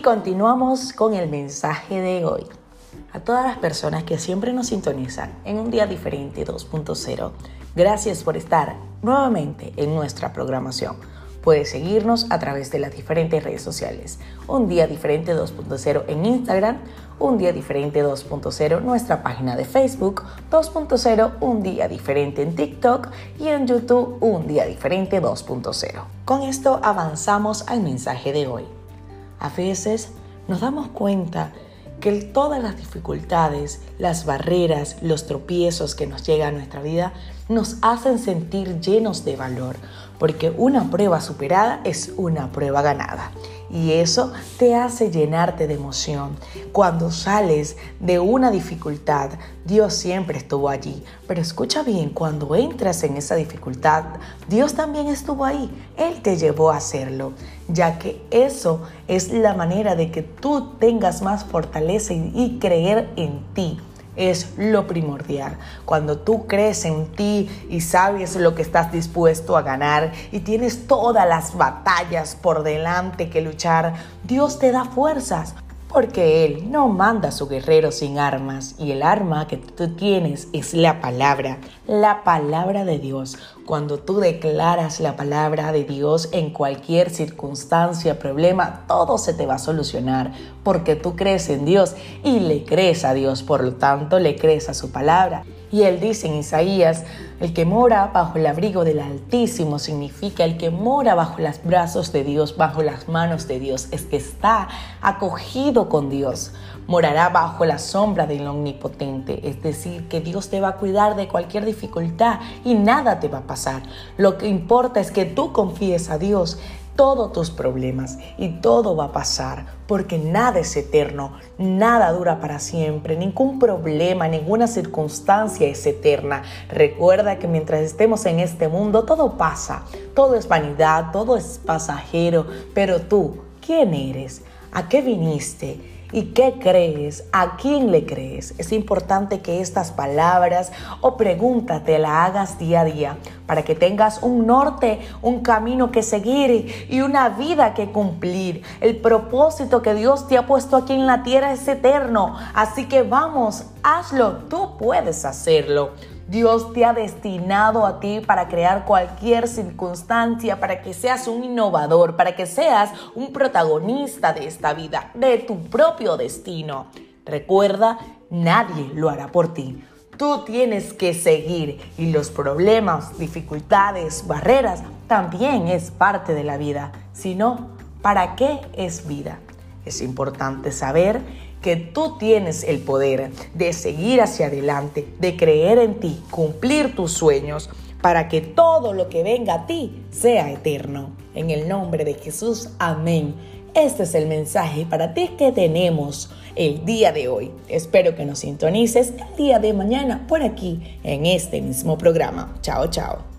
continuamos con el mensaje de hoy. A todas las personas que siempre nos sintonizan en un día diferente 2.0, gracias por estar nuevamente en nuestra programación. Puedes seguirnos a través de las diferentes redes sociales. Un día diferente 2.0 en Instagram, un día diferente 2.0 nuestra página de Facebook, 2.0 un día diferente en TikTok y en YouTube un día diferente 2.0. Con esto avanzamos al mensaje de hoy. A veces nos damos cuenta que todas las dificultades, las barreras, los tropiezos que nos llegan a nuestra vida nos hacen sentir llenos de valor, porque una prueba superada es una prueba ganada. Y eso te hace llenarte de emoción. Cuando sales de una dificultad, Dios siempre estuvo allí. Pero escucha bien, cuando entras en esa dificultad, Dios también estuvo ahí. Él te llevó a hacerlo, ya que eso es la manera de que tú tengas más fortaleza y, creer en ti es lo primordial. Cuando tú crees en ti y sabes lo que estás dispuesto a ganar y tienes todas las batallas por delante que luchar, Dios te da fuerzas porque Él no manda a su guerrero sin armas y el arma que tú tienes es la palabra, la palabra de Dios. Cuando tú declaras la palabra de Dios en cualquier circunstancia, problema, todo se te va a solucionar porque tú crees en Dios y le crees a Dios, por lo tanto le crees a su palabra. Y él dice en Isaías, el que mora bajo el abrigo del Altísimo significa el que mora bajo los brazos de Dios, bajo las manos de Dios, es que está acogido con Dios. Morará bajo la sombra del Omnipotente, es decir, que Dios te va a cuidar de cualquier dificultad y nada te va a pasar. Lo que importa es que tú confíes a Dios todos tus problemas y todo va a pasar porque nada es eterno, nada dura para siempre, ningún problema, ninguna circunstancia es eterna. Recuerda que mientras estemos en este mundo todo pasa, todo es vanidad, todo es pasajero, pero tú, ¿quién eres? ¿A qué viniste? ¿Y qué crees? ¿A quién le crees? Es importante que estas palabras o preguntas te la hagas día a día para que tengas un norte, un camino que seguir y una vida que cumplir. El propósito que Dios te ha puesto aquí en la tierra es eterno. Así que vamos, hazlo, tú puedes hacerlo. Dios te ha destinado a ti para crear cualquier circunstancia, para que seas un innovador, para que seas un protagonista de esta vida, de tu propio destino. Recuerda, nadie lo hará por ti. Tú tienes que seguir y los problemas, dificultades, barreras también es parte de la vida. Si no, ¿para qué es vida? Es importante saber que tú tienes el poder de seguir hacia adelante, de creer en ti, cumplir tus sueños, para que todo lo que venga a ti sea eterno. En el nombre de Jesús, amén. Este es el mensaje para ti que tenemos el día de hoy. Espero que nos sintonices el día de mañana por aquí en este mismo programa. Chao, chao.